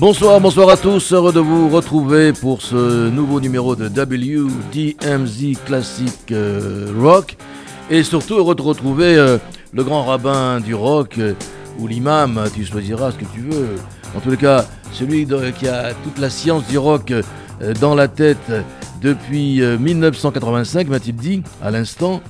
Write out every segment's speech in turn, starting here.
Bonsoir, bonsoir à tous, heureux de vous retrouver pour ce nouveau numéro de WDMZ Classic euh, Rock et surtout heureux de retrouver euh, le grand rabbin du rock euh, ou l'imam, tu choisiras ce que tu veux. En tous les cas, celui qui a toute la science du rock dans la tête depuis 1985, m'a-t-il dit à l'instant.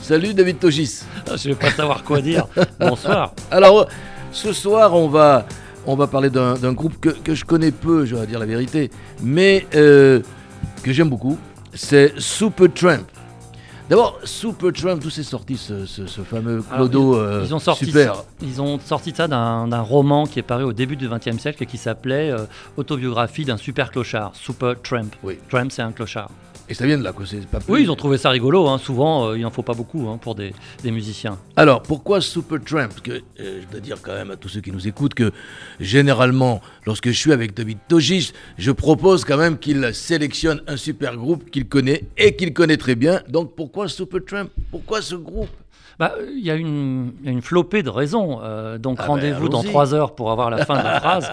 Salut David Togis. Ah, je ne vais pas savoir quoi dire. Bonsoir. Alors, ce soir, on va on va parler d'un groupe que, je connais peu, je vais dire la vérité, mais euh, que j'aime beaucoup. C'est Supertramp. D'abord, Supertramp, d'où c'est sorti ce, fameux Clodo euh, ils, ont sorti super ça, Ils ont sorti ça d'un roman qui est paru au début du XXe siècle et qui s'appelait euh, Autobiographie d'un super clochard, Supertramp. Oui. Tramp, c'est un clochard. Et ça vient de là, quoi. Pas Oui, ils ont trouvé ça rigolo. Hein. Souvent, euh, il n'en faut pas beaucoup hein, pour des, musiciens. Alors, pourquoi Supertramp? Parce que euh, je dois dire quand même à tous ceux qui nous écoutent que généralement, lorsque je suis avec David Togis, je propose quand même qu'il sélectionne un super groupe qu'il connaît et qu'il connaît très bien. Donc, pourquoi Supertramp? Pourquoi ce groupe? Bah, il y, a une, une flopée de raisons. Euh, donc ah ben, rendez-vous dans trois heures pour avoir la fin de la phrase.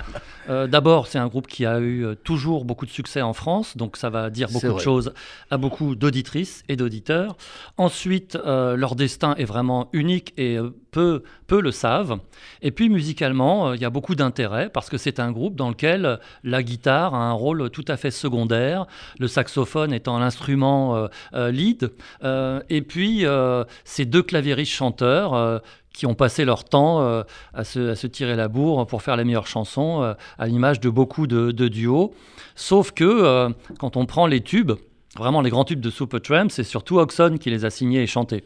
Euh, d'abord, c'est un groupe qui a eu euh, toujours beaucoup de succès en France, donc ça va dire beaucoup de choses à beaucoup d'auditrices et d'auditeurs. Ensuite, leur destin est vraiment unique et peu, peu le savent. Et puis musicalement, il y a beaucoup d'intérêt parce que c'est un groupe dans lequel la guitare a un rôle tout à fait secondaire, le saxophone étant l'instrument lead. et puis, ces deux claviers chanteurs euh, qui ont passé leur temps euh, à, se, tirer la bourre pour faire les meilleures chansons, euh, à l'image de beaucoup de, duos. Sauf que quand on prend les tubes, vraiment les grands tubes de Supertramp, c'est surtout Oxon qui les a signés et chantés.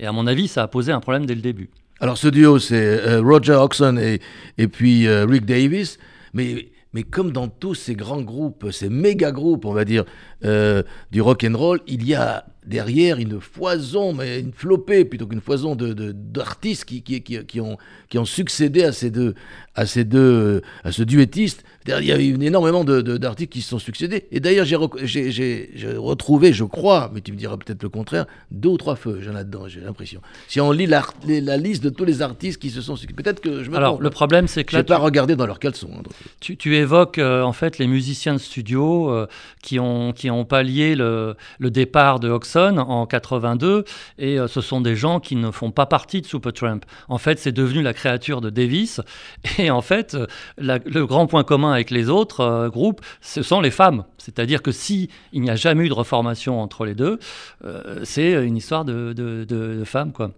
Et à mon avis, ça a posé un problème dès le début. Alors ce duo, c'est Roger Oxon et, et puis Rick Davis, mais mais comme dans tous ces grands groupes, ces méga groupes, on va dire, du rock and roll, il y a derrière une foison, mais une flopée plutôt qu'une foison d'artistes de, qui, qui, qui, ont, qui ont succédé à ces deux, à ces deux, à ce duettiste. Il y a eu énormément d'artistes qui se sont succédés. Et d'ailleurs, j'ai retrouvé, je crois, mais tu me diras peut-être le contraire, deux ou trois feux, j'en ai dedans, j'ai l'impression. Si on lit la, la, liste de tous les artistes qui se sont succédés, peut-être que je me Alors, le problème, c'est que. Je pas regardé dans leurs caleçons. Hein, tu, tu, évoques, euh, en fait, les musiciens de studio euh, qui, ont, qui ont pallié le, le départ de En 82, et euh, ce sont des gens qui ne font pas partie de Supertramp. En fait, c'est devenu la créature de Davis, et en fait, le grand point commun avec les autres euh, groupes, ce sont les femmes. C'est-à-dire que si il n'y a jamais eu de reformation entre les deux, euh, c'est une histoire de, de, de femmes, quoi.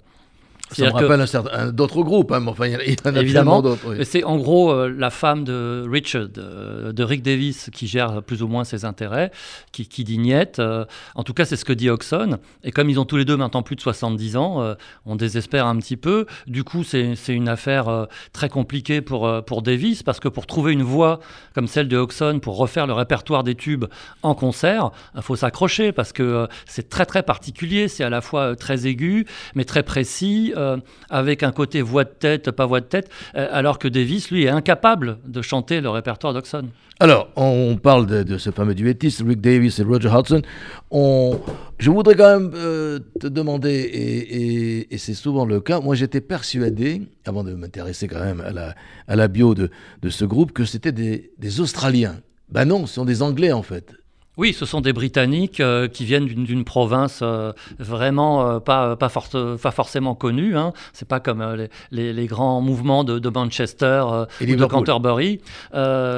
Ça me rappelle un d'autres groupes, hein, enfin, il y en a Évidemment, d'autres. C'est en gros euh, la femme de Richard, euh, de Rick Davis, qui gère plus ou moins ses intérêts, qui, qui dit euh, en tout cas, c'est ce que dit Oxon. Et comme ils ont tous les deux maintenant plus de 70 ans, on désespère un petit peu. Du coup, c'est une affaire très compliquée pour, pour Davis, parce que pour trouver une voix comme celle de Oxon, pour refaire le répertoire des tubes en concert, il faut s'accrocher, parce que c'est très très particulier. C'est à la fois très aigu, mais très précis. Euh, avec un côté voix de tête, pas voix de tête, euh, alors que Davis, lui, est incapable de chanter le répertoire d'Oxon. Alors, on parle de, ce fameux duettiste, Rick Davis et Roger Hudson. On, je voudrais quand même euh, te demander, et, c'est souvent le cas, moi j'étais persuadé, avant de m'intéresser quand même à la, à la bio de, de ce groupe, que c'était des, des Australiens. Ben non, ce sont des Anglais en fait. Oui, ce sont des Britanniques euh, qui viennent d'une province euh, vraiment euh, pas, pas, pas, forcément connue. Hein. C'est pas comme les, les, grands mouvements de, Manchester ou de Canterbury,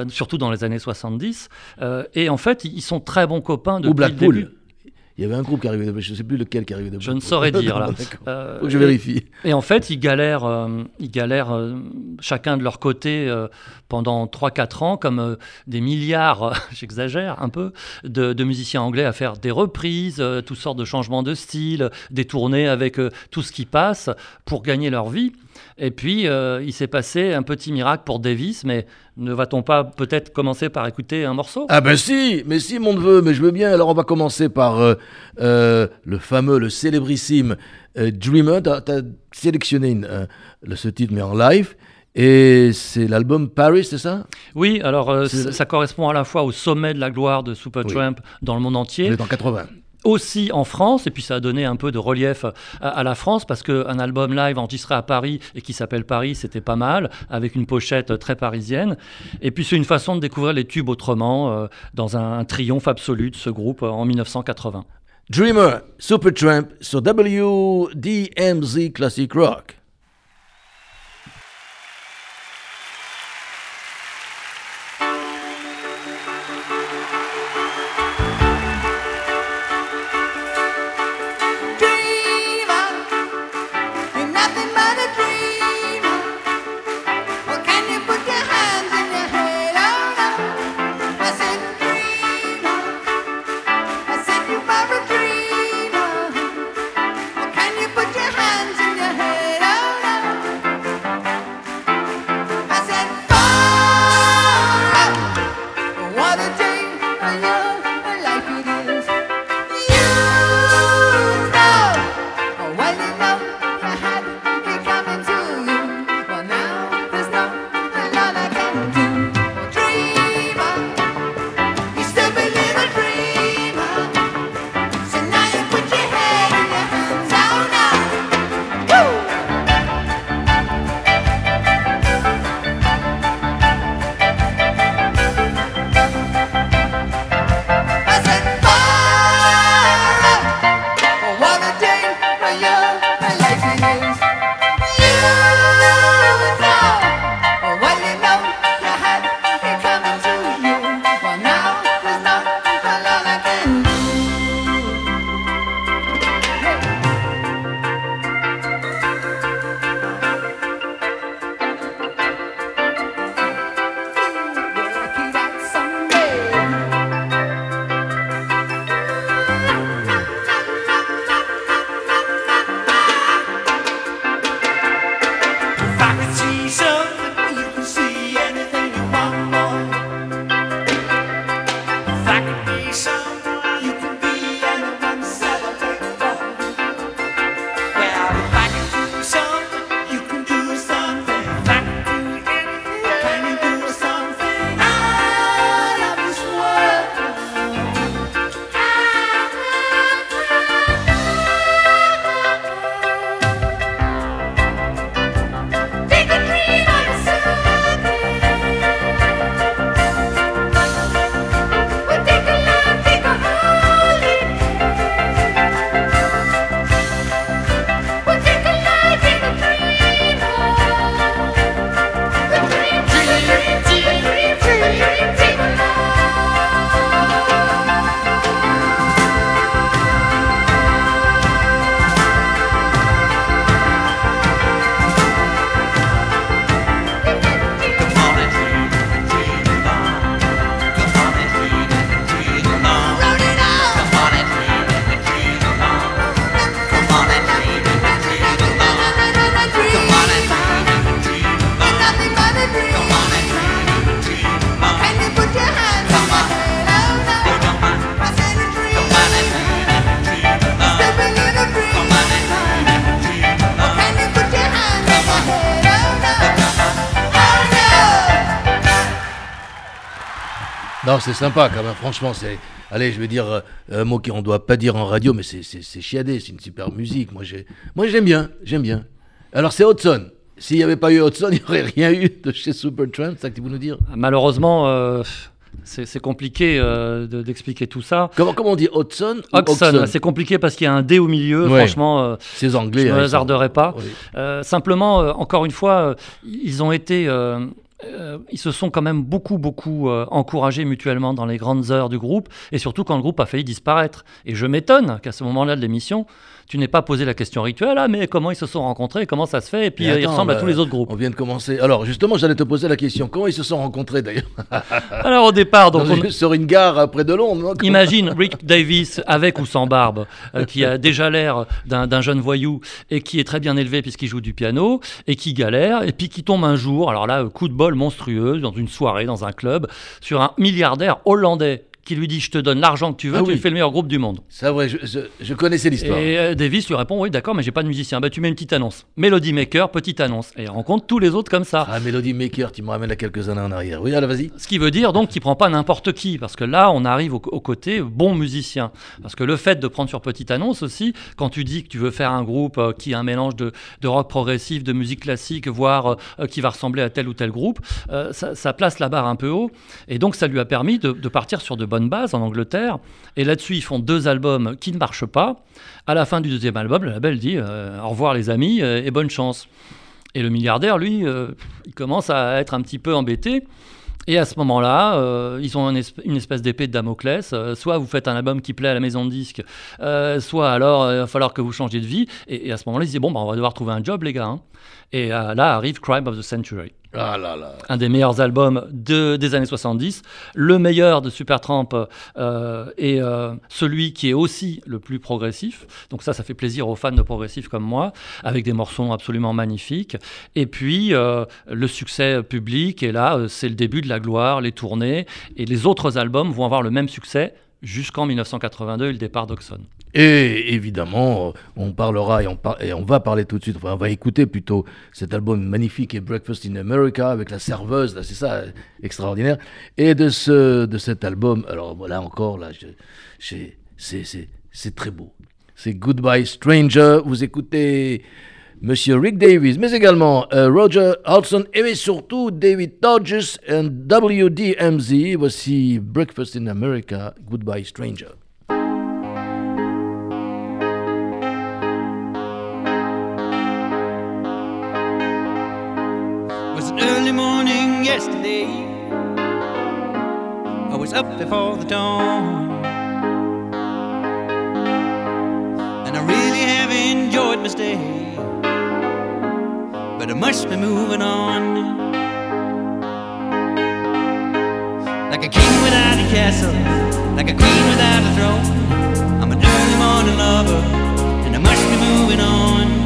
surtout dans les années 70. et en fait, ils sont très bons copains depuis ou Blackpool. Il y avait un groupe qui arrivait de je ne sais plus lequel qui arrivait de Je ne saurais dire là. Euh, Faut que je vérifie. Et, en fait, ils galèrent, euh, ils galèrent euh, chacun de leur côté pendant 3-4 ans, comme des milliards, j'exagère un peu, de, musiciens anglais à faire des reprises, toutes sortes de changements de style, des tournées avec tout ce qui passe pour gagner leur vie. Et puis, il s'est passé un petit miracle pour Davis, mais ne va-t-on pas peut-être commencer par écouter un morceau? Ah ben si, mais si mon neveu, mais je veux bien. Alors on va commencer par euh, euh, le fameux, le célébrissime euh, Dreamer. Tu as, sélectionné ce titre mais en live. Et c'est l'album Paris, c'est ça? Oui, alors ça correspond à la fois au sommet de la gloire de Supertramp dans le monde entier. C'est en 80 aussi en France, et puis ça a donné un peu de relief à, la France, parce qu'un album live enregistré à Paris et qui s'appelle Paris, c'était pas mal, avec une pochette très parisienne. Et puis c'est une façon de découvrir les tubes autrement, euh, dans un, triomphe absolu de ce groupe euh, en 1980. Dreamer, Supertramp sur WDMZ Classic Rock. C'est sympa quand même. Franchement, c'est. Allez, je vais dire euh, un mot qu'on ne doit pas dire en radio, mais c'est chiadé, c'est une super musique. Moi, j'aime bien, j'aime bien. Alors, c'est Hudson. S'il n'y avait pas eu Hudson, il n'y aurait rien eu de chez Supertramp, c'est ça que tu veux nous dire? Malheureusement, euh, c'est compliqué euh, d'expliquer tout ça. Comment, comment on dit Hudson Hudson, c'est compliqué parce qu'il y a un D au milieu. Franchement, ces Anglais, je ne me hasarderai pas. simplement, encore une fois, ils ont été euh, ils se sont quand même beaucoup, beaucoup euh, encouragés mutuellement dans les grandes heures du groupe, et surtout quand le groupe a failli disparaître. Et je m'étonne qu'à ce moment-là de l'émission, tu n'es pas posé la question rituelle, ah, mais comment ils se sont rencontrés, comment ça se fait, et puis ils ressemblent à tous les autres groupes. On vient de commencer. Alors justement, j'allais te poser la question, comment ils se sont rencontrés d'ailleurs? Alors au départ, donc on... sur une gare près de Londres. Imagine Rick Davis avec ou sans barbe, euh, qui a déjà l'air d'un jeune voyou et qui est très bien élevé puisqu'il joue du piano et qui galère et puis qui tombe un jour, alors là, coup de bol monstrueux dans une soirée dans un club sur un milliardaire hollandais qui lui dit Je te donne l'argent que tu veux, ah tu fais le meilleur groupe du monde. C'est vrai, je, je, connaissais l'histoire. Et euh, Davis lui répond Oui, d'accord, mais j'ai pas de musicien. Bah, tu mets une petite annonce. Melody Maker, petite annonce. Et il rencontre tous les autres comme ça. Ah, Melody Maker, tu me ramènes à quelques années en arrière. Oui, allez, vas-y. Ce qui veut dire donc qu'il prend pas n'importe qui, parce que là, on arrive au, côté bon musicien. Parce que le fait de prendre sur petite annonce aussi, quand tu dis que tu veux faire un groupe euh, qui a un mélange de, de, rock progressif, de musique classique, voire euh, qui va ressembler à tel ou tel groupe, ça, ça, place la barre un peu haut. Et donc, ça lui a permis de, de partir sur de bonnes bases en Angleterre et là-dessus, ils font deux albums qui ne marchent pas. À la fin du deuxième album, le label dit euh, au revoir les amis euh, et bonne chance. Et le milliardaire, lui, euh, il commence à être un petit peu embêté. Et à ce moment-là, ils ont une, espèce d'épée de Damoclès. soit vous faites un album qui plaît à la maison de disques, soit alors il va falloir que vous changiez de vie. Et, à ce moment-là, ils disent bon, bah, on va devoir trouver un job, les gars. Hein. Et là arrive Crime of the Century. Ah là là. Un des meilleurs albums de, des années 70. Le meilleur de Supertramp euh, et euh, celui qui est aussi le plus progressif. Donc ça, ça fait plaisir aux fans de progressif comme moi, avec des morceaux absolument magnifiques. Et puis, euh, le succès public. Et là, euh, c'est le début de la gloire, les tournées. Et les autres albums vont avoir le même succès jusqu'en 1982 et le départ d'Oxon. Et évidemment, on parlera et on, va parler tout de suite, enfin on va écouter plutôt cet album magnifique et Breakfast in America avec la serveuse, c'est ça, extraordinaire. Et de, ce, de cet album, alors voilà encore, là, c'est très beau. C'est Goodbye Stranger, vous écoutez Monsieur Rick Davis, mais également euh, Roger Hodgson et surtout David Dodges et WDMZ. Voici Breakfast in America, Goodbye Stranger. Yesterday. I was up before the dawn. And I really have enjoyed my stay. But I must be moving on. Like a king without a castle, like a queen without a throne. I'm an early morning lover, and I must be moving on.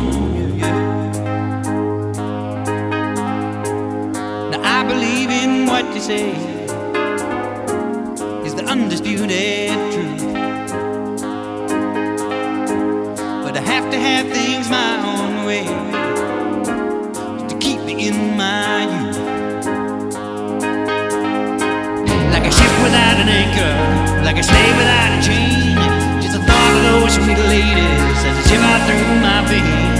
Believe in what you say is the undisputed truth. But I have to have things my own way to keep me in my youth. Like a ship without an anchor, like a slave without a chain. Just a thought of those sweet ladies as they shiver through my veins.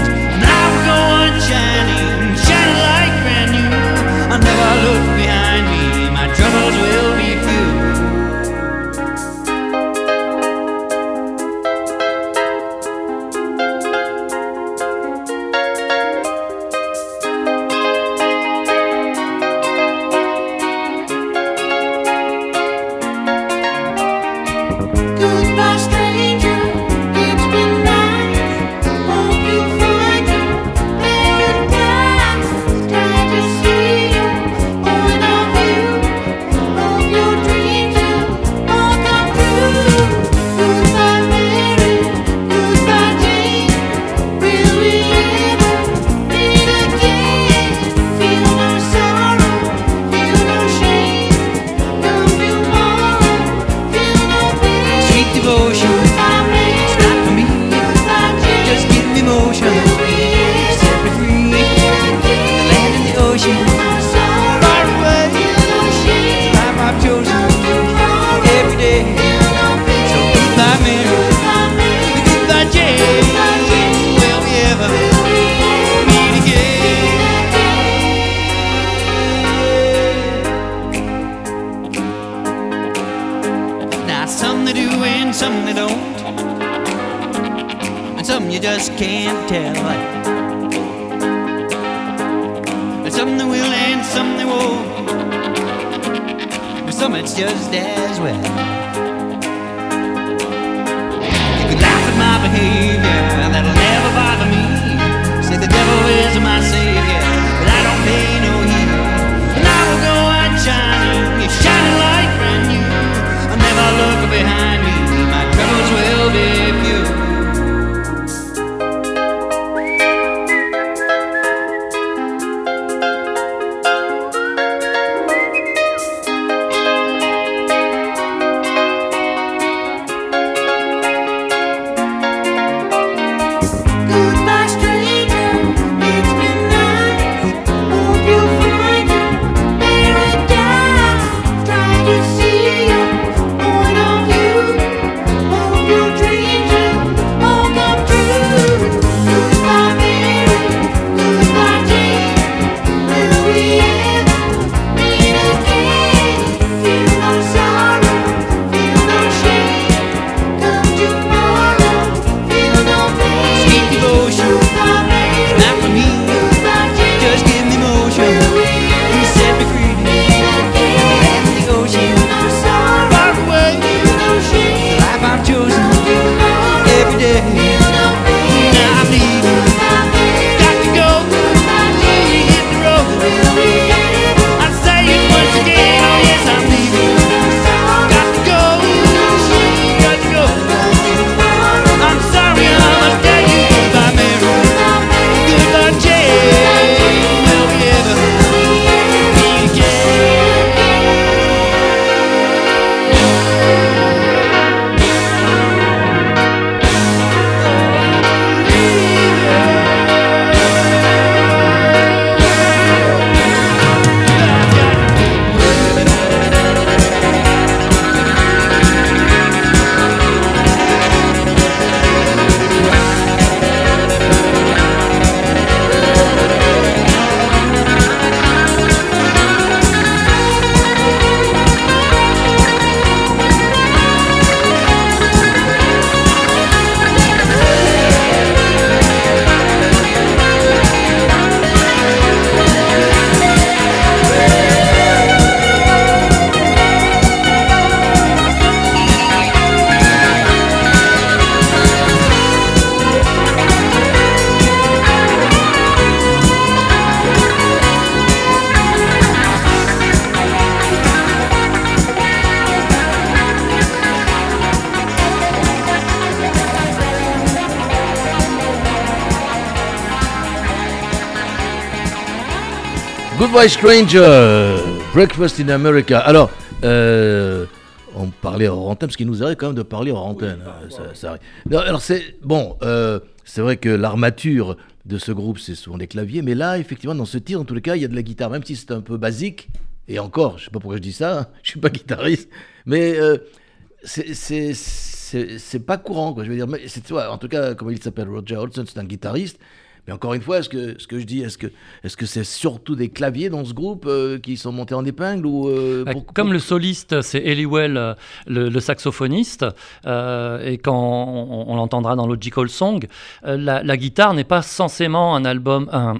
Goodbye Stranger, Breakfast in America. Alors, euh, on parlait hors antenne, parce qu'il nous arrive quand même de parler hors antenne. hein, alors c'est bon, euh, c'est vrai que l'armature de ce groupe, c'est souvent des claviers, mais là, effectivement, dans ce tir, en tous les cas, il y a de la guitare, même si c'est un peu basique. Et encore, je sais pas pourquoi je dis ça, hein, je suis pas guitariste, mais euh, c'est- pas courant, quoi. Je veux dire, mais c'est en tout cas, comme il s'appelle, Roger Hodgson, c'est un guitariste. Mais encore une fois, est-ce que ce que je dis, est-ce que est-ce que c'est surtout des claviers dans ce groupe euh, qui sont montés en épingle ou euh, Bah, pour- Comme le soliste, c'est Eliwell, euh, le, le saxophoniste, euh, et quand on, on l'entendra dans Logical Song, la, la guitare n'est pas censément un album, un,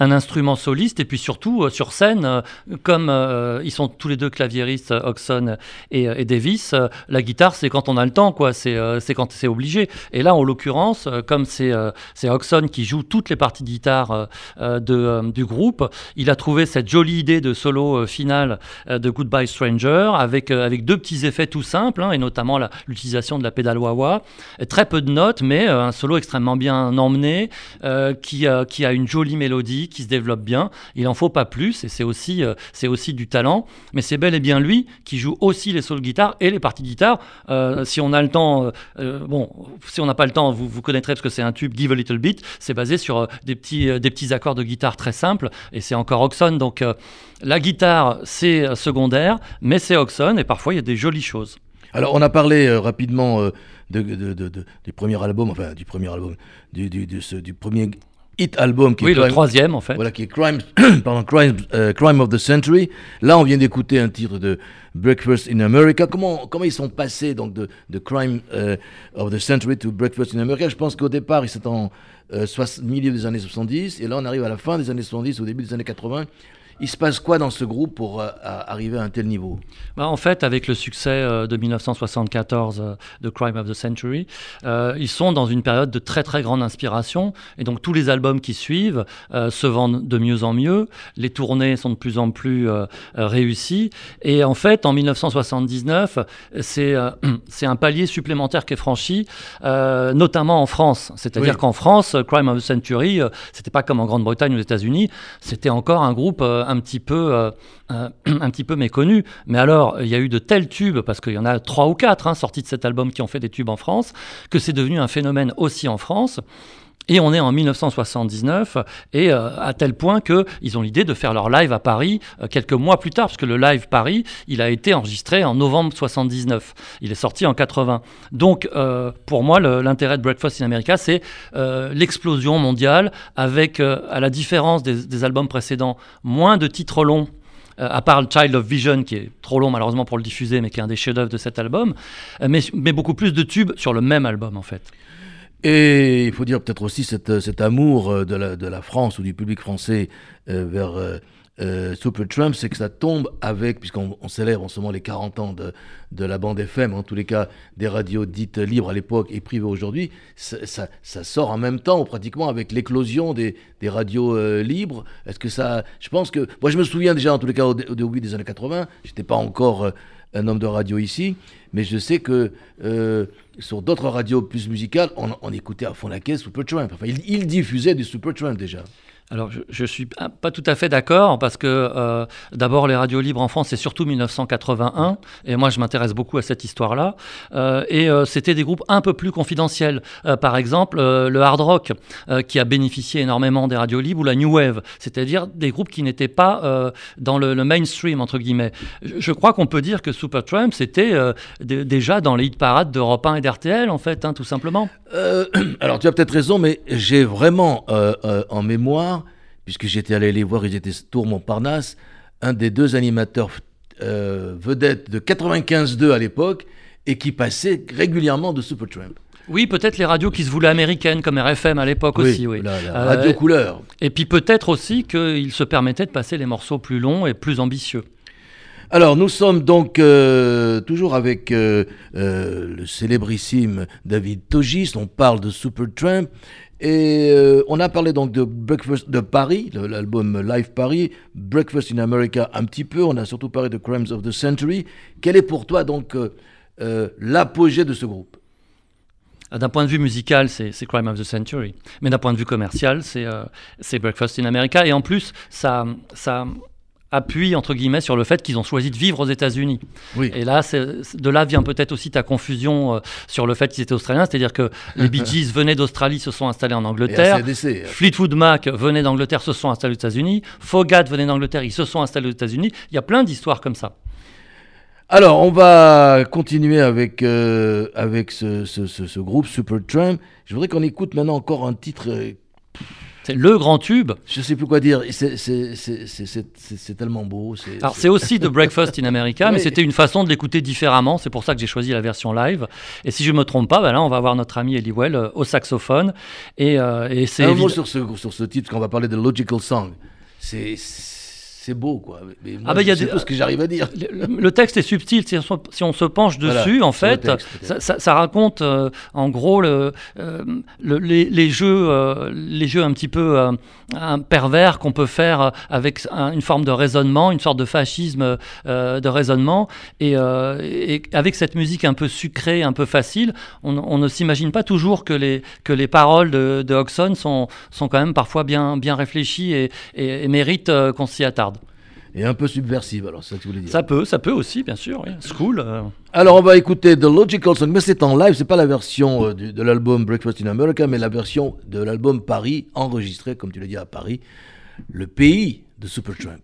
un instrument soliste, et puis surtout euh, sur scène, euh, comme euh, ils sont tous les deux claviéristes, Oxon et, Davis, la guitare c'est quand on a le temps, quoi. C'est quand c'est obligé. Et là, en l'occurrence, comme c'est Oxon qui joue toutes les parties de guitare de, du groupe, il a trouvé cette jolie idée de solo final de Goodbye Stranger avec, avec deux petits effets tout simples, hein, et notamment l'utilisation de la pédale wah-wah. Très peu de notes, mais un solo extrêmement bien emmené, qui, qui a une jolie mélodie, qui se développe bien. Il en faut pas plus, et c'est aussi, euh, aussi du talent. Mais c'est bel et bien lui qui joue aussi les solos de guitare et les parties de guitare. Euh, si on a le temps, euh, bon, si on n'a pas le temps, vous, vous connaîtrez parce que c'est un tube Give a Little Bit. C'est basé sur des, petits, des petits accords de guitare très simples, et c'est encore Oxon. Donc la guitare, c'est secondaire, mais c'est Oxon, et parfois il y a des jolies choses. Alors, on a parlé rapidement de, de- de- de- du premier album, enfin du premier album, du, du premier hit album qui oui, est le troisième en fait. Voilà, qui est Crime, pardon, Crime, euh, Crime of the Century. Là, on vient d'écouter un titre de Breakfast in America. Comment, comment ils sont passés donc de, de Crime euh, of the Century to Breakfast in America? Je pense qu'au départ, ils étaient en euh, milieu des années 70, et là, on arrive à la fin des années 70, au début des années 80. Il se passe quoi dans ce groupe pour euh, arriver à un tel niveau? Bah, En fait, avec le succès euh, de 1974 euh, de Crime of the Century, ils sont dans une période de très très grande inspiration. Et donc tous les albums qui suivent se vendent de mieux en mieux. Les tournées sont de plus en plus réussies. Et en fait, en 1979, c'est c'est un palier supplémentaire qui est franchi, notamment en France. C'est-à-dire qu'en France, Crime of the Century, c'était pas comme en Grande-Bretagne ou aux États-Unis, c'était encore un groupe un petit peu, euh, euh, un petit peu méconnu. Mais alors, il y a eu de tels tubes, parce qu'il y en a trois ou quatre hein, sortis de cet album qui ont fait des tubes en France, que c'est devenu un phénomène aussi en France. Et on est en 1979, et euh, à tel point qu'ils ont l'idée de faire leur live à Paris euh, quelques mois plus tard, parce que le live Paris, il a été enregistré en novembre 79. Il est sorti en 80. Donc, euh, pour moi, l'intérêt de Breakfast in America, c'est l'explosion mondiale, avec, à la différence des, albums précédents, moins de titres longs. à part Child of Vision, qui est trop long malheureusement pour le diffuser, mais qui est un des chefs-d'œuvre de cet album, mais beaucoup plus de tubes sur le même album en fait. Et il faut dire peut-être aussi cet, cet amour euh, de la, de la, France ou du public français euh, vers euh, Super Trump, c'est que ça tombe avec, puisqu'on célèbre en ce moment les 40 ans de, de, la bande FM, en tous les cas des radios dites libres à l'époque et privées aujourd'hui, ça, sort en même temps, pratiquement avec l'éclosion des, des, radios libres. Est-ce que ça. Je pense que. Moi, je me souviens déjà, en tous les cas, au, au début des années 80, j'étais pas encore un homme de radio ici, mais je sais que euh, sur d'autres radios plus musicales, on, écoutait à fond la caisse Supertramp. Enfin, il, il diffusait du Supertramp déjà. Alors, je ne suis pas tout à fait d'accord parce que euh, d'abord, les radios libres en France, c'est surtout 1981. Et moi, je m'intéresse beaucoup à cette histoire-là. Euh, et euh, c'était des groupes un peu plus confidentiels. par exemple, le hard rock, qui a bénéficié énormément des radios libres, ou la new wave, c'est-à-dire des groupes qui n'étaient pas dans le, mainstream, entre guillemets. Je, crois qu'on peut dire que Supertramp, c'était déjà dans les hit parades d'Europe 1 et d'RTL, en fait, hein, tout simplement. alors, tu as peut-être raison, mais j'ai vraiment en mémoire puisque j'étais allé les voir, ils étaient Tour Montparnasse, un des deux animateurs euh, vedettes de 95-2 à l'époque, et qui passait régulièrement de Supertramp. Oui, peut-être les radios qui se voulaient américaines, comme RFM à l'époque aussi. Oui, la, euh, radio couleur. Et puis peut-être aussi qu'ils se permettaient de passer les morceaux plus longs et plus ambitieux. Alors, nous sommes donc euh, toujours avec le célébrissime David Togis. On parle de Supertramp. Et euh, on a parlé donc de Breakfast de Paris, l'album Live Paris, Breakfast in America un petit peu, on a surtout parlé de Crimes of the Century. Quel est pour toi donc euh, euh, l'apogée de ce groupe? D'un point de vue musical, c'est Crime of the Century. Mais d'un point de vue commercial, c'est Breakfast in America. Et en plus, ça, ça, appuie entre guillemets sur le fait qu'ils ont choisi de vivre aux États-Unis. Oui. Et là, de là vient peut-être aussi ta confusion euh, sur le fait qu'ils étaient australiens, c'est-à-dire que les Bee Gees venaient d'Australie, se sont installés en Angleterre. Euh. Fleetwood Mac venait d'Angleterre, se sont installés aux États-Unis. Fogat venait d'Angleterre, ils se sont installés aux États-Unis. Il y a plein d'histoires comme ça. Alors, on va continuer avec, euh, avec ce, ce, ce, groupe Supertramp. Je voudrais qu'on écoute maintenant encore un titre c'est le grand tube. Je sais plus quoi dire. C'est tellement beau. Alors c'est aussi The Breakfast in America, mais c'était une façon de l'écouter différemment. C'est pour ça que j'ai choisi la version live. Et si je me trompe pas, ben là on va voir notre ami Eliwell euh, au saxophone. Et, euh, et c'est un mot sur ce sur ce titre qu'on va parler de Logical Song. C'est c'est beau, quoi. Mais ah bah, y a tout ce que j'arrive à dire. Le, texte est subtil. Si on, se penche dessus, en fait, ça, raconte euh, en gros le, euh, les, jeux, euh, les jeux un petit peu pervers qu'on peut faire avec une forme de raisonnement, une sorte de fascisme de raisonnement. Et, avec cette musique un peu sucrée, un peu facile, on, ne s'imagine pas toujours que les, que les paroles de, de Hodgson sont, sont quand même parfois bien, bien réfléchies et, et méritent qu'on s'y attarde et un peu subversive. Alors, c'est ça que tu voulais dire. Ça peut, ça peut aussi, bien sûr. Oui. School. Euh. Alors, on va écouter The Logical Song, mais c'est en live, c'est pas la version euh, de l'album Breakfast in America, mais la version de l'album Paris, enregistré, comme tu l'as dit, à Paris, le pays de Supertramp.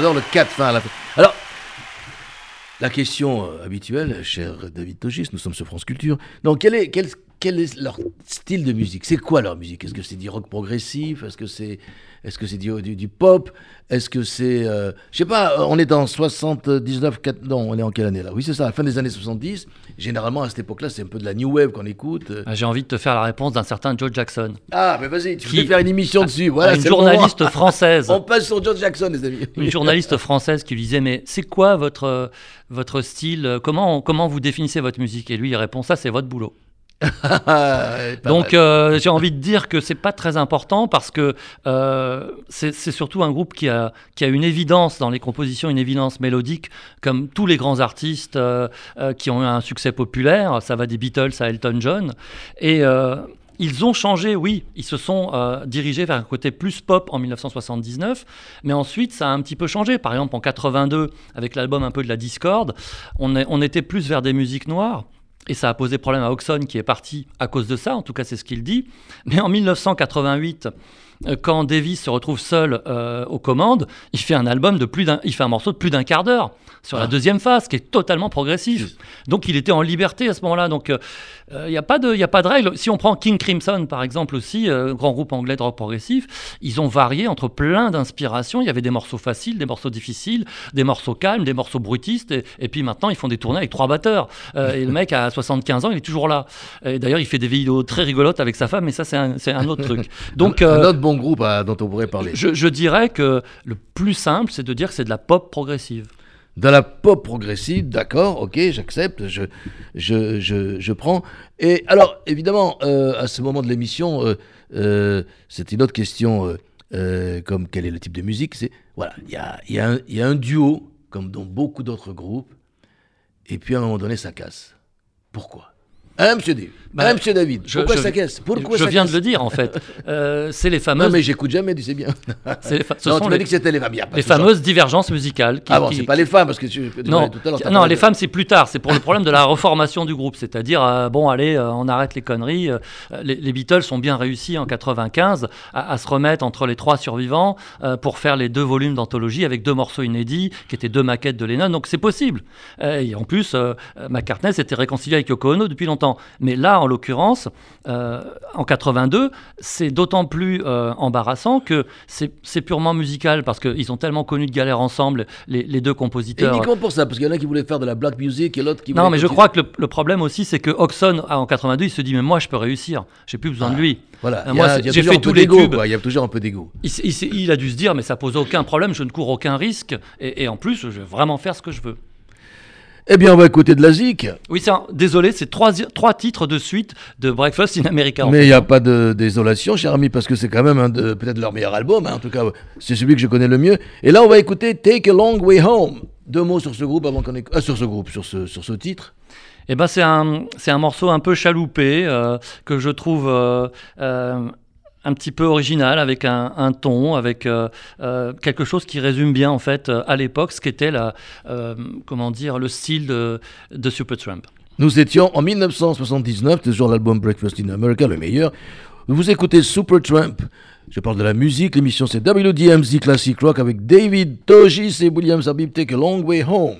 J'adore le 4 fin à la fin. Alors, la question euh, habituelle, cher David Togis, nous sommes sur France Culture. Donc, quel est, quel, quel est leur style de musique? C'est quoi leur musique? Est-ce que c'est du rock progressif? Est-ce que c'est est-ce que c'est du, du, du, pop? Est-ce que c'est... Euh, je sais pas, on est en 79... 4, non, on est en quelle année là? Oui, c'est ça, la fin des années 70. Généralement, à cette époque-là, c'est un peu de la new wave qu'on écoute. Ah, j'ai envie de te faire la réponse d'un certain Joe Jackson. Ah, mais vas-y, tu veux faire une émission dessus. Voilà, une journaliste française. on passe sur Joe Jackson, les amis. Une journaliste française qui lui disait, mais c'est quoi votre, votre style? Comment, comment vous définissez votre musique? Et lui, il répond, ça, c'est votre boulot. Donc euh, j'ai envie de dire que c'est pas très important parce que euh, c'est surtout un groupe qui a, qui a une évidence dans les compositions, une évidence mélodique, comme tous les grands artistes euh, qui ont eu un succès populaire. Ça va des Beatles à Elton John. Et ils ont changé, oui, ils se sont dirigés vers un côté plus pop en 1979, mais ensuite ça a un petit peu changé. Par exemple en 82, avec l'album un peu de la discorde, on, est, on était plus vers des musiques noires. Et ça a posé problème à Oxon qui est parti à cause de ça, en tout cas c'est ce qu'il dit. Mais en 1988, euh, quand Davis se retrouve seul euh, aux commandes, il fait un album de plus d'un, il fait un morceau de plus d'un quart d'heure sur la ah. deuxième phase, qui est totalement progressif. Donc il était en liberté à ce moment-là. Donc il euh, n'y a pas de, il a pas de règle. Si on prend King Crimson par exemple aussi, grand groupe anglais de rock progressif, ils ont varié entre plein d'inspirations. Il y avait des morceaux faciles, des morceaux difficiles, des morceaux calmes, des morceaux bruitistes, et, puis maintenant ils font des tournées avec trois batteurs. et le mec à 75 ans, il est toujours là. D'ailleurs, il fait des vidéos très rigolotes avec sa femme, mais ça c'est un, un, autre truc. Donc un, autre bon groupe dont on pourrait parler je, dirais que le plus simple, c'est de dire que c'est de la pop progressive. De la pop progressive, d'accord, ok, j'accepte, je, je, je, prends. Et alors, évidemment, euh, à ce moment de l'émission, euh, euh, c'est une autre question, comme quel est le type de musique. C'est voilà, il y a, y, a y a un duo, comme dans beaucoup d'autres groupes, et puis à un moment donné, ça casse. Pourquoi? Hein, monsieur David bah, monsieur David, pourquoi ça casse? Pourquoi Je viens de le dire, en fait. Euh, c'est les fameuses... Non, mais j'écoute jamais, tu sais bien. Les Ce non, sont tu les... dit que c'était les femmes. Les fameuses divergences musicales. Qui, ah bon, c'est pas les femmes, parce que tu... Non, tout à non les femmes, c'est plus tard. C'est pour le problème de la reformation du groupe. C'est-à-dire, euh, bon, allez, euh, on arrête les conneries. Les, Beatles ont bien réussi en 95 à, se remettre entre les trois survivants pour faire les deux volumes d'anthologie avec deux morceaux inédits, qui étaient deux maquettes de Lennon. Donc c'est possible. et en plus, McCartney s'était réconcilié avec Yoko Ono depuis longtemps. Mais là, en l'occurrence, euh, en 82, c'est d'autant plus euh, embarrassant que c'est purement musical parce qu'ils ont tellement connu de galères ensemble, les, deux compositeurs. Et uniquement pour ça, parce qu'il y en a qui voulaient faire de la black music et l'autre qui Non, mais je crois que le, problème aussi, c'est que Oxon, en 82, il se dit Mais moi, je peux réussir, j'ai plus besoin de lui. Voilà, moi, j'ai fait tous les tubes. Il y a toujours un peu d'ego. Il, il, a dû se dire Mais ça pose aucun problème, je ne cours aucun risque, et, et en plus, je vais vraiment faire ce que je veux. Eh bien, on va écouter de la zik. Oui, désolé, c'est trois, trois titres de suite de Breakfast in America. Mais il n'y a pas de désolation, cher ami, parce que c'est quand même un de, peut-être leur meilleur album. Hein. en tout cas, c'est celui que je connais le mieux. Et là, on va écouter Take a Long Way Home. Deux mots sur ce groupe avant qu'on euh, sur ce groupe, sur ce, sur ce titre. Eh ben, c'est un, c'est un morceau un peu chaloupé euh, que je trouve euh, un petit peu original, avec un, ton, avec euh, euh, quelque chose qui résume bien en fait euh, à l'époque ce qu'était la, comment dire, le style de, de Supertramp. Nous étions en 1979, toujours l'album Breakfast in America, le meilleur. Vous écoutez Supertramp. Je parle de la musique. L'émission c'est WDMZ Classic Rock avec David Togis et William Zabib Take a Long Way Home.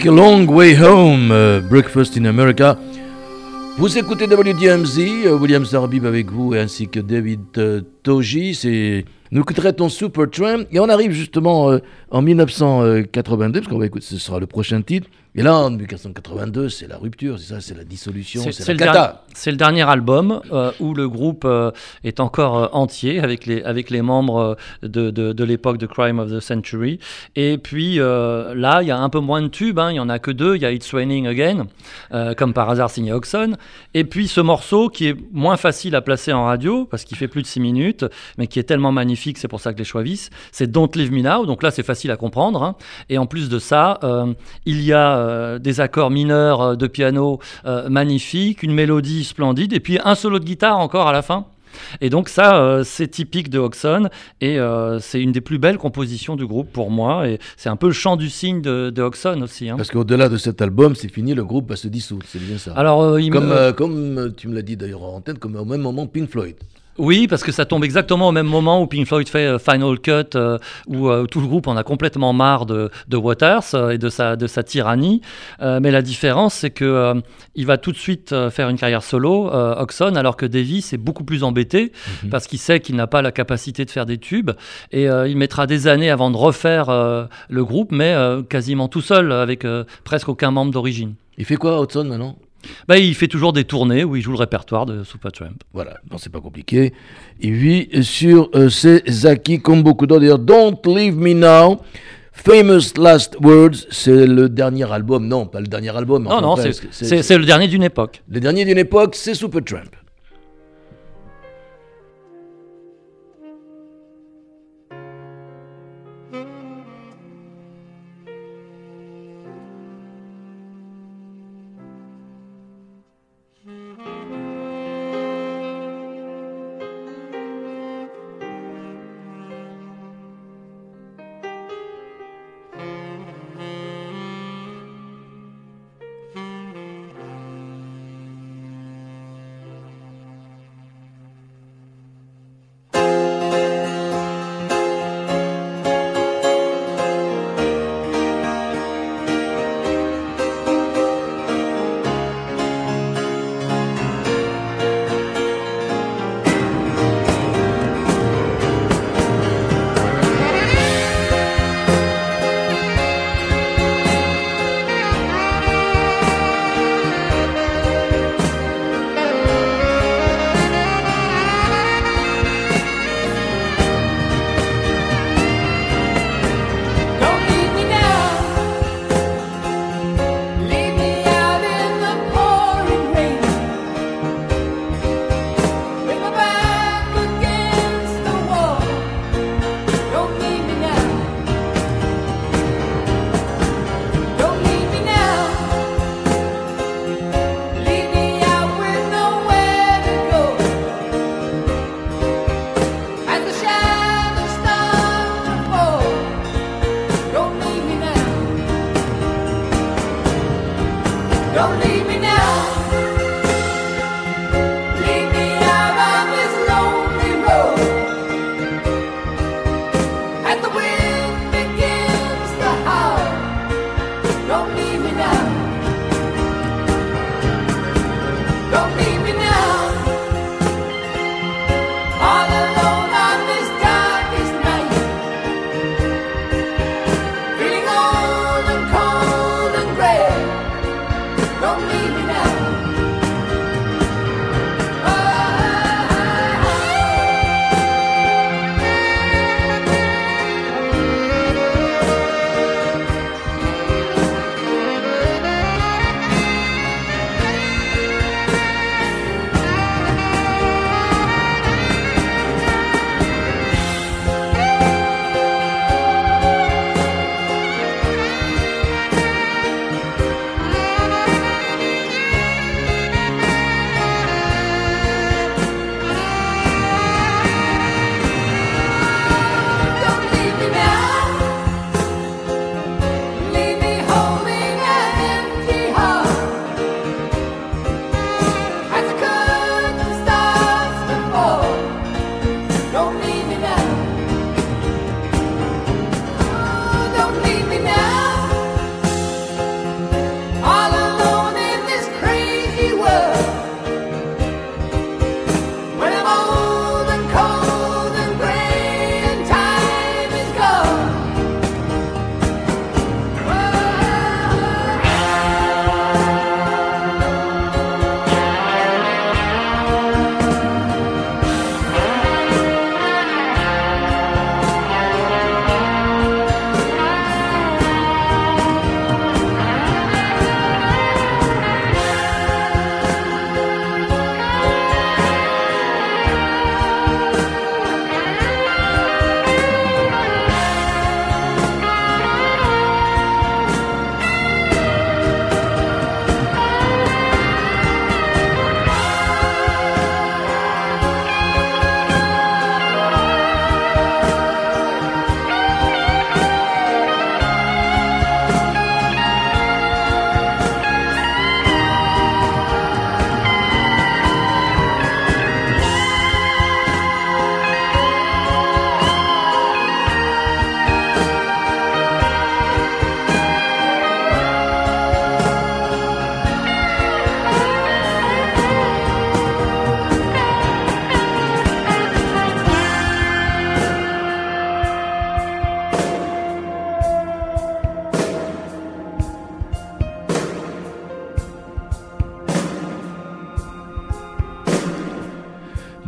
Take a Long Way Home, euh, Breakfast in America. Vous écoutez WDMZ, euh, William Zarbib avec vous ainsi que David euh, Toji. C'est nous traitons Supertramp et on arrive justement en 1982 parce qu'on va écouter, ce sera le prochain titre. Et là, en 1982, c'est la rupture, c'est ça, c'est la dissolution, c'est la cata. C'est le dernier album euh, où le groupe euh, est encore euh, entier avec les, avec les membres de, de, de l'époque de Crime of the Century. Et puis là, il y a un peu moins de tubes, hein, il n'y en a que deux. Il y a It's Raining Again, comme par hasard signé Oxon. Et puis ce morceau qui est moins facile à placer en radio parce qu'il fait plus de 6 minutes, mais qui est tellement magnifique, c'est pour ça que les choisissent. C'est Don't Leave Me Now. Donc là, c'est facile à comprendre. Hein. Et en plus de ça, il y a euh, des accords mineurs euh, de piano euh, magnifiques, une mélodie splendide, et puis un solo de guitare encore à la fin. Et donc ça, c'est typique de Oxon et c'est une des plus belles compositions du groupe pour moi. Et c'est un peu le chant du cygne de, de Oxon aussi. Hein. Parce qu'au-delà de cet album, c'est fini, le groupe va se dissoudre, c'est bien ça. Alors, comme, comme tu me l'as dit d'ailleurs en antenne, comme au même moment Pink Floyd. Oui, parce que ça tombe exactement au même moment où Pink Floyd fait euh, Final Cut, euh, où euh, tout le groupe en a complètement marre de, Waters et de sa, de sa tyrannie. mais la différence, c'est que il va tout de suite faire une carrière solo, Oxon, alors que Davis est beaucoup plus embêté mhm. parce qu'il sait qu'il n'a pas la capacité de faire des tubes et il mettra des années avant de refaire le groupe, mais quasiment tout seul, avec presque aucun membre d'origine. Il fait quoi, Hudson, maintenant? Bah, il fait toujours des tournées où il joue le répertoire de Supertramp. Voilà, non, c'est pas compliqué. Il vit sur euh, ses acquis comme beaucoup d'autres. D'ailleurs, Don't Leave Me Now. Famous Last Words, c'est le dernier album. Non, pas le dernier album. Non, non, c'est le dernier d'une époque. Le dernier d'une époque, c'est Supertramp.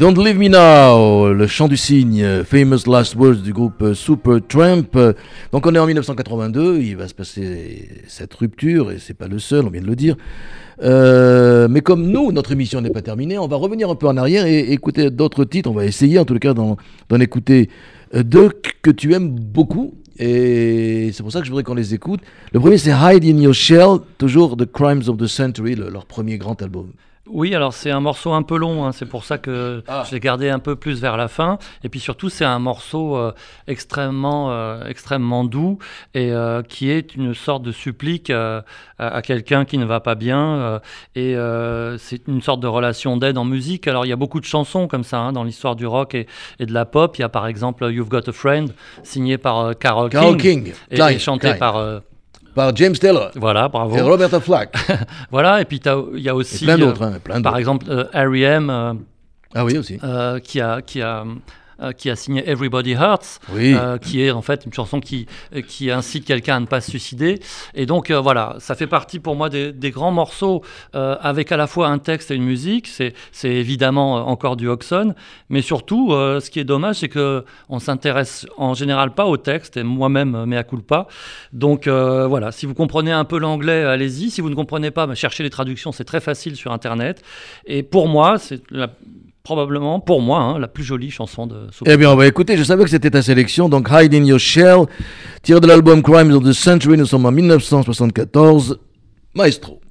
Don't Leave Me Now, le chant du cygne, Famous Last Words du groupe Super Tramp. Donc on est en 1982, il va se passer cette rupture, et c'est pas le seul, on vient de le dire. Euh, mais comme nous, notre émission n'est pas terminée, on va revenir un peu en arrière et écouter d'autres titres. On va essayer en tout cas d'en écouter euh, deux que tu aimes beaucoup. Et c'est pour ça que je voudrais qu'on les écoute. Le premier, c'est Hide in Your Shell, toujours The Crimes of the Century, leur premier grand album. Oui, alors c'est un morceau un peu long, hein, c'est pour ça que ah. je l'ai gardé un peu plus vers la fin. Et puis surtout, c'est un morceau euh, extrêmement, euh, extrêmement doux et euh, qui est une sorte de supplique à, quelqu'un qui ne va pas bien. et c'est une sorte de relation d'aide en musique. Alors il y a beaucoup de chansons comme ça hein, dans l'histoire du rock et, de la pop. Il y a par exemple You've Got a Friend, signé par Carole, King, King. Et, chanté par par James Taylor. Voilà, bravo. Et Roberta Flack. voilà, et puis il y a aussi. plein d'autres, hein, Par exemple, euh, R.E.M. Euh, ah oui, aussi. Euh, qui a. Qui a euh, qui a signé Everybody Hurts, euh, qui est en fait une chanson qui, qui incite quelqu'un à ne pas se suicider. Et donc euh, voilà, ça fait partie pour moi des, grands morceaux avec à la fois un texte et une musique. C'est, c'est évidemment encore du Oxon, mais surtout, ce qui est dommage, c'est que on s'intéresse en général pas au texte, et moi-même, mais à pas. Donc voilà, si vous comprenez un peu l'anglais, allez-y. Si vous ne comprenez pas, bah, cherchez les traductions, c'est très facile sur Internet. Et pour moi, c'est la probablement, pour moi, hein, la plus jolie chanson de Eh bien, on va écouter. Je savais que c'était ta sélection. Donc, Hide in Your Shell, tiré de l'album Crimes of the Century. Nous sommes en 1974. Maestro.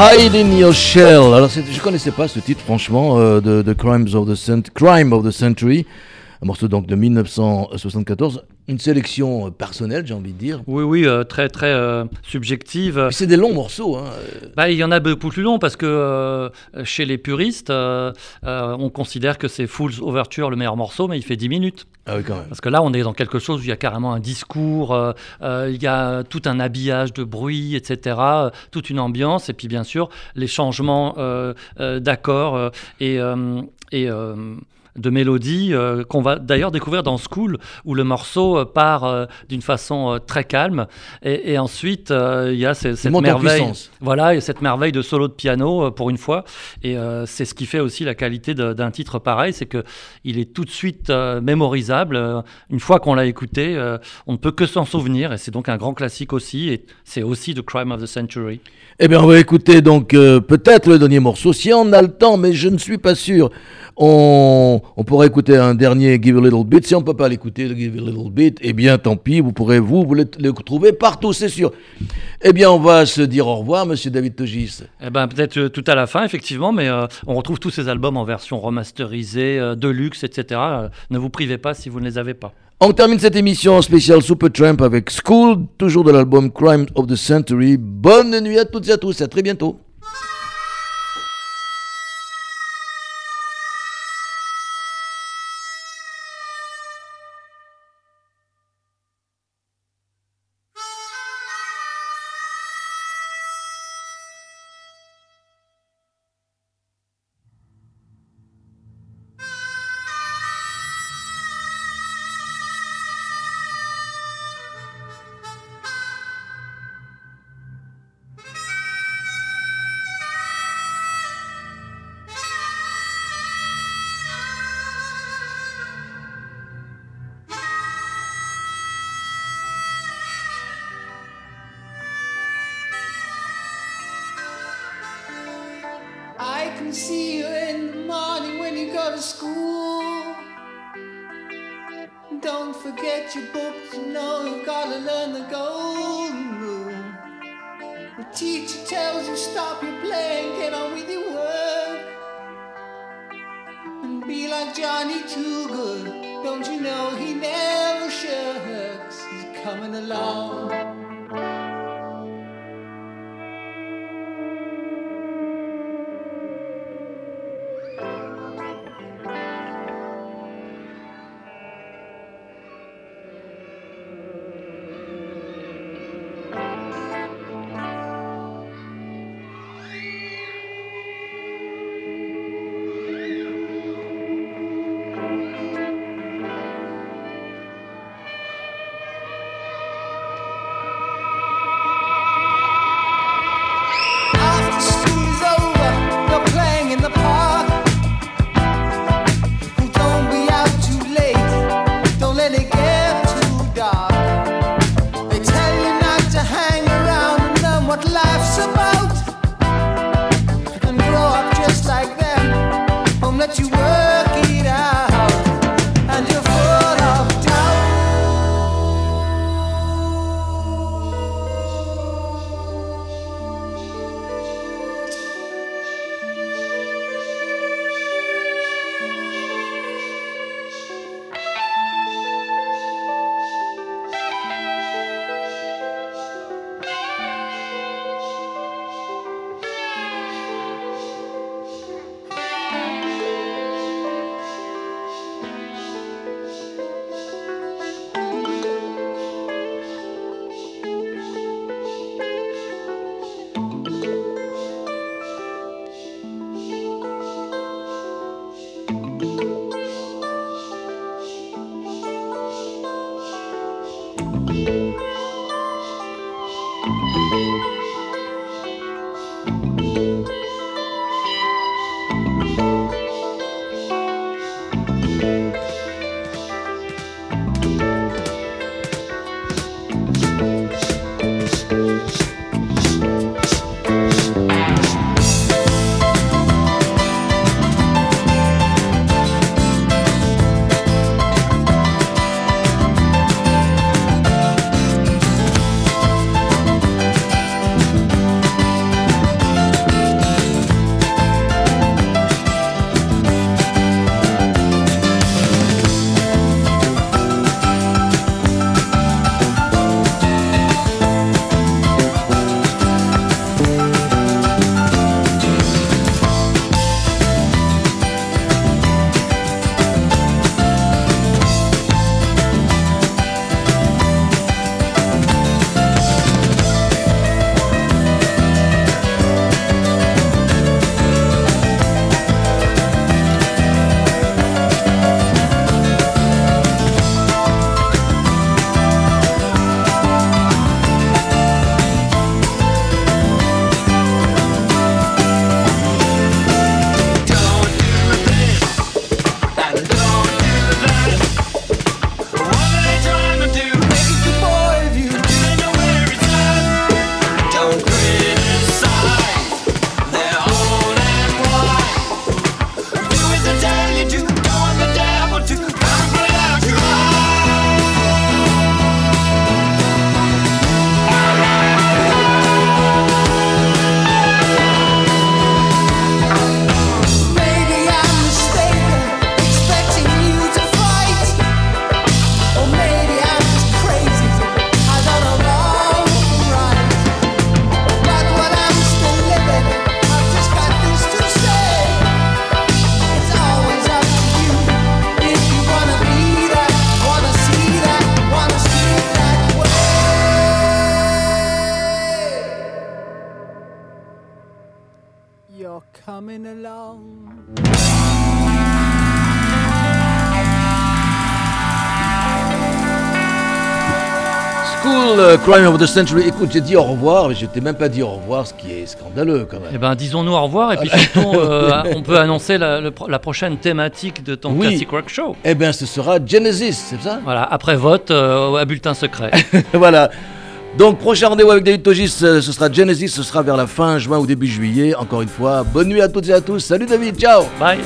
Hide in Your Shell. Alors, je connaissais pas ce titre, franchement, euh, de, Crimes of the Crime of the Century. Un morceau donc de 1974. Une sélection euh, personnelle, j'ai envie de dire. Oui, oui, euh, très, très subjective. C'est des longs morceaux. Hein. Bah, il y en a beaucoup plus longs parce que chez les puristes, on considère que c'est Fool's Overture le meilleur morceau, mais il fait 10 minutes. Ah oui, quand même. Parce que là, on est dans quelque chose où il y a carrément un discours, euh, euh, il y a tout un habillage de bruit, etc., euh, toute une ambiance, et puis bien sûr, les changements d'accords et, et de mélodie euh, qu'on va d'ailleurs découvrir dans School, où le morceau euh, part euh, d'une façon très calme. Et, ensuite, il y a cette merveille. Voilà, et cette merveille de solo de piano pour une fois. Et c'est ce qui fait aussi la qualité d'un titre pareil, c'est que il est tout de suite mémorisable. Une fois qu'on l'a écouté, on ne peut que s'en souvenir. Et c'est donc un grand classique aussi. Et c'est aussi The Crime of the Century. Eh bien, on va écouter donc peut-être le dernier morceau, si on a le temps, mais je ne suis pas sûr. On, on pourrait écouter un dernier Give a Little Bit. Si on ne peut pas l'écouter, Give a Little Bit, eh bien, tant pis, vous pourrez, vous, vous le, trouver partout, c'est sûr. Eh bien, on va se dire au revoir, monsieur David Togis. Eh bien, peut-être euh, tout à la fin, effectivement, mais euh, on retrouve tous ces albums en version remasterisée, euh, de luxe, etc. ne vous privez pas si vous ne les avez pas. On termine cette émission spéciale Supertramp avec School, toujours de l'album Crime of the Century. Bonne nuit à toutes et à tous, à très bientôt. Crime of the Century. Écoute, j'ai dit au revoir, mais je t'ai même pas dit au revoir, ce qui est scandaleux quand même. Eh ben, disons-nous au revoir, et puis surtout, euh, on peut annoncer la, le- la prochaine thématique de ton Oui. Classic Rock Show. Eh bien, ce sera Genesis, c'est ça? Voilà, après vote, euh, à bulletin secret. Voilà. Donc, prochain rendez-vous avec David Togis, euh, ce sera Genesis, ce sera vers la fin juin ou début juillet. Encore une fois, bonne nuit à toutes et à tous. Salut David, ciao Bye.